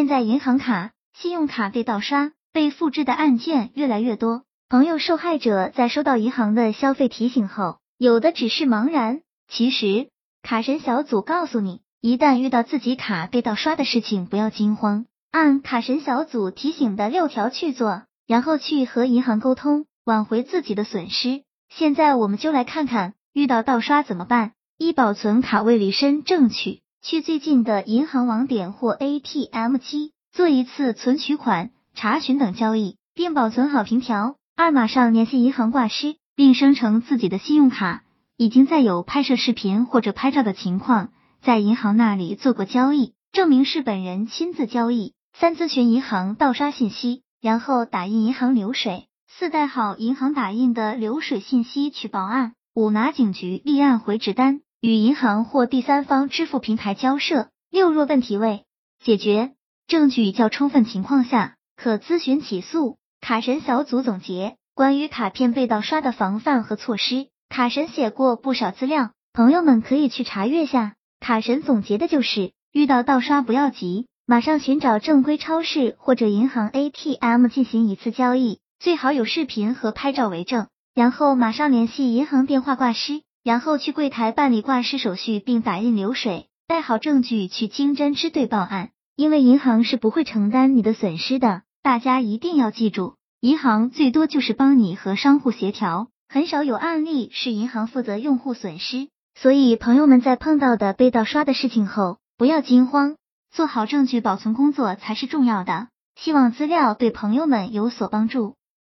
现在银行卡、信用卡被盗刷、被复制的案件越来越多，朋友受害者在收到银行的消费提醒后，有的只是茫然。其实，卡神小组告诉你，一旦遇到自己卡被盗刷的事情，不要惊慌，按卡神小组提醒的六条去做，然后去和银行沟通，挽回自己的损失。现在我们就来看看，遇到盗刷怎么办？一、保存卡位离身正取。去最近的银行网点或 ATM 机做一次存取款、查询等交易，并保存好凭条。二、马上联系银行挂失，并生成自己的信用卡，已经在有拍摄视频或者拍照的情况，在银行那里做过交易，证明是本人亲自交易。三、咨询银行盗刷信息，然后打印银行流水。四、带好银行打印的流水信息去报案。五、拿警局立案回执单。与银行或第三方支付平台交涉。六若问题未解决，证据较充分情况下，可咨询起诉。卡神小组总结关于卡片被盗刷的防范和措施，卡神写过不少资料，朋友们可以去查阅下。卡神总结的就是，遇到盗刷不要急，马上寻找正规超市或者银行 ATM 进行一次交易，最好有视频和拍照为证，然后马上联系银行电话挂失。然后去柜台办理挂失手续，并打印流水，带好证据去经侦支队报案。因为银行是不会承担你的损失的，大家一定要记住，银行最多就是帮你和商户协调，很少有案例是银行负责用户损失。所以朋友们在碰到的被盗刷的事情后，不要惊慌，做好证据保存工作才是重要的。希望资料对朋友们有所帮助。